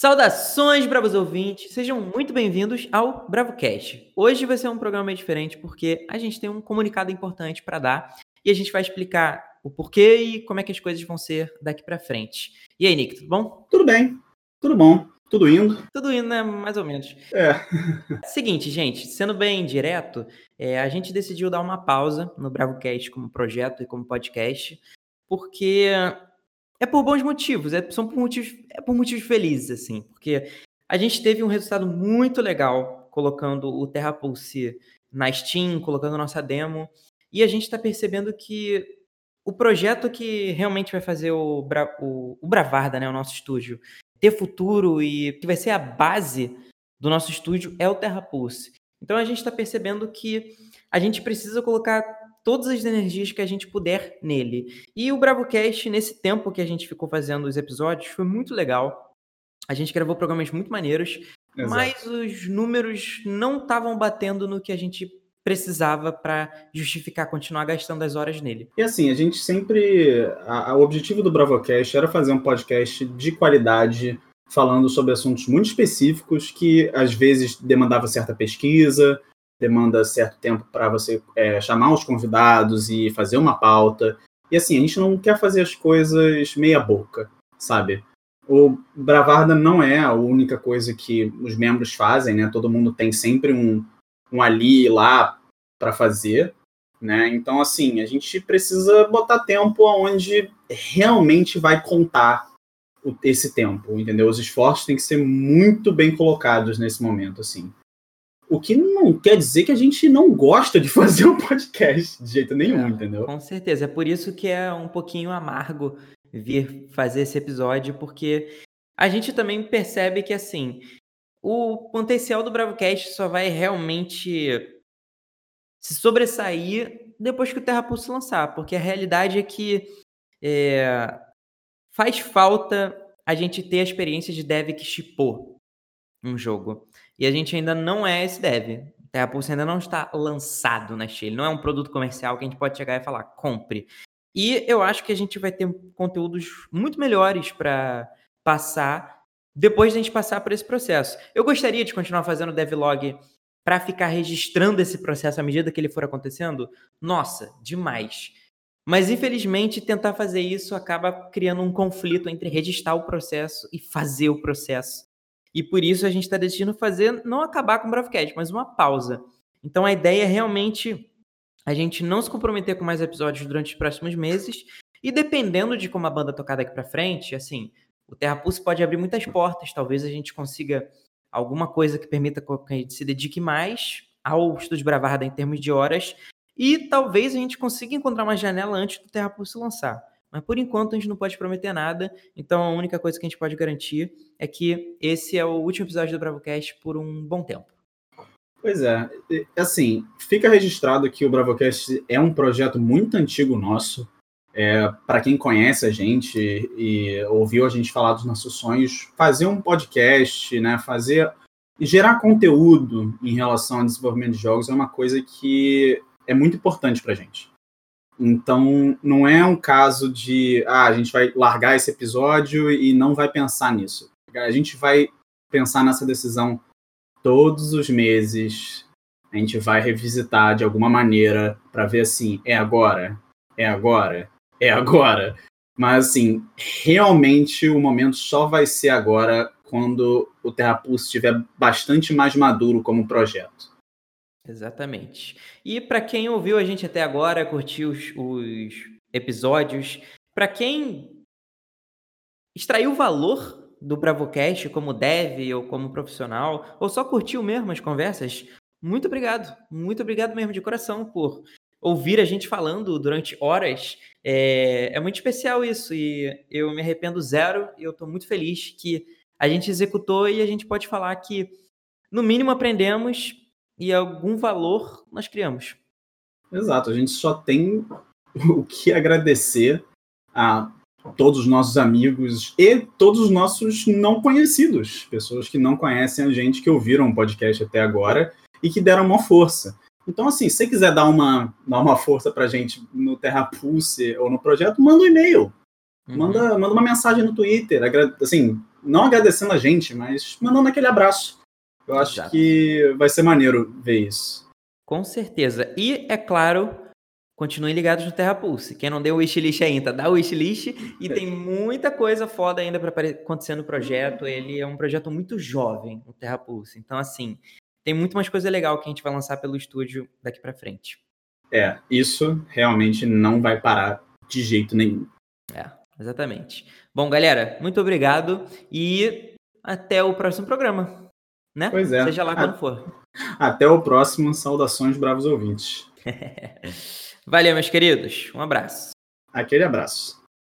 Saudações, bravos ouvintes! Sejam muito bem-vindos ao BravoCast. Hoje vai ser um programa diferente porque a gente tem um comunicado importante para dar e a gente vai explicar o porquê e como é que as coisas vão ser daqui para frente. E aí, Nick, tudo bom? Tudo bem, tudo bom, tudo indo. Tudo indo, né? Mais ou menos. É. Seguinte, gente, sendo bem direto, é, a gente decidiu dar uma pausa no BravoCast como projeto e como podcast, porque é por bons motivos, é, são por motivos, é por motivos felizes, assim, porque a gente teve um resultado muito legal colocando o Terra Pulse na Steam, colocando nossa demo, e a gente está percebendo que o projeto que realmente vai fazer o, Bra o, o Bravarda, né, o nosso estúdio, ter futuro e que vai ser a base do nosso estúdio é o Terra Pulse. Então a gente está percebendo que a gente precisa colocar todas as energias que a gente puder nele. E o BravoCast, nesse tempo que a gente ficou fazendo os episódios, foi muito legal. A gente gravou programas muito maneiros, Exato. mas os números não estavam batendo no que a gente precisava para justificar continuar gastando as horas nele. E assim, a gente sempre. A, a, o objetivo do BravoCast era fazer um podcast de qualidade, falando sobre assuntos muito específicos que às vezes demandava certa pesquisa, demanda certo tempo para você é, chamar os convidados e fazer uma pauta. E assim, a gente não quer fazer as coisas meia boca, sabe? O Bravarda não é a única coisa que os membros fazem, né? Todo mundo tem sempre um, um ali lá para fazer, né? Então, assim, a gente precisa botar tempo onde realmente vai contar esse tempo, entendeu? Os esforços têm que ser muito bem colocados nesse momento, assim. O que não quer dizer que a gente não gosta de fazer um podcast de jeito nenhum, é, entendeu? Com certeza. É por isso que é um pouquinho amargo vir fazer esse episódio, porque a gente também percebe que, assim, o potencial do BravoCast só vai realmente se sobressair depois que o Terra Pulse lançar, porque a realidade é que é, faz falta a gente ter a experiência de dev que chipou um jogo. E a gente ainda não é esse dev. A Pulse ainda não está lançado na. Ele não é um produto comercial que a gente pode chegar e falar, compre. E eu acho que a gente vai ter conteúdos muito melhores para passar depois de a gente passar por esse processo. Eu gostaria de continuar fazendo devlog para ficar registrando esse processo à medida que ele for acontecendo. Nossa, demais. Mas infelizmente tentar fazer isso acaba criando um conflito entre registrar o processo e fazer o processo. E por isso a gente está decidindo fazer, não acabar com o Bravecast, mas uma pausa. Então a ideia é realmente a gente não se comprometer com mais episódios durante os próximos meses. E dependendo de como a banda tocar daqui para frente, assim, o Terra Pulse pode abrir muitas portas. Talvez a gente consiga alguma coisa que permita que a gente se dedique mais ao Estúdio Bravarda em termos de horas. E talvez a gente consiga encontrar uma janela antes do Terra Pulse lançar. Mas por enquanto a gente não pode prometer nada, então a única coisa que a gente pode garantir é que esse é o último episódio do BravoCast por um bom tempo. Pois é, assim, fica registrado que o BravoCast é um projeto muito antigo nosso. É, para quem conhece a gente e ouviu a gente falar dos nossos sonhos, fazer um podcast, né, fazer gerar conteúdo em relação ao desenvolvimento de jogos é uma coisa que é muito importante para a gente. Então, não é um caso de, ah, a gente vai largar esse episódio e não vai pensar nisso. A gente vai pensar nessa decisão todos os meses. A gente vai revisitar de alguma maneira para ver assim, é agora, é agora, é agora. Mas assim, realmente o momento só vai ser agora quando o Terra Pulse estiver bastante mais maduro como projeto. Exatamente. E para quem ouviu a gente até agora, curtiu os, os episódios, para quem extraiu valor do Bravocast como dev ou como profissional, ou só curtiu mesmo as conversas, muito obrigado. Muito obrigado mesmo de coração por ouvir a gente falando durante horas. É, é muito especial isso e eu me arrependo zero e eu estou muito feliz que a gente executou e a gente pode falar que, no mínimo, aprendemos e algum valor nós criamos. Exato, a gente só tem o que agradecer a todos os nossos amigos e todos os nossos não conhecidos, pessoas que não conhecem a gente, que ouviram o podcast até agora e que deram uma força. Então, assim, se você quiser dar uma, dar uma força pra gente no Terra Pulse ou no projeto, manda um e-mail. Uhum. Manda, manda uma mensagem no Twitter. Assim, não agradecendo a gente, mas mandando aquele abraço. Eu acho Exato. que vai ser maneiro ver isso. Com certeza. E, é claro, continuem ligados no Terra Pulse. Quem não deu o wishlist ainda, dá o wishlist. E tem muita coisa foda ainda para acontecer no projeto. Ele é um projeto muito jovem, o Terra Pulse. Então, assim, tem muito mais coisa legal que a gente vai lançar pelo estúdio daqui para frente. É, isso realmente não vai parar de jeito nenhum. É, exatamente. Bom, galera, muito obrigado e até o próximo programa. Né? Pois é. Seja lá quando for. Até o próximo. Saudações, bravos ouvintes. Valeu, meus queridos. Um abraço. Aquele abraço.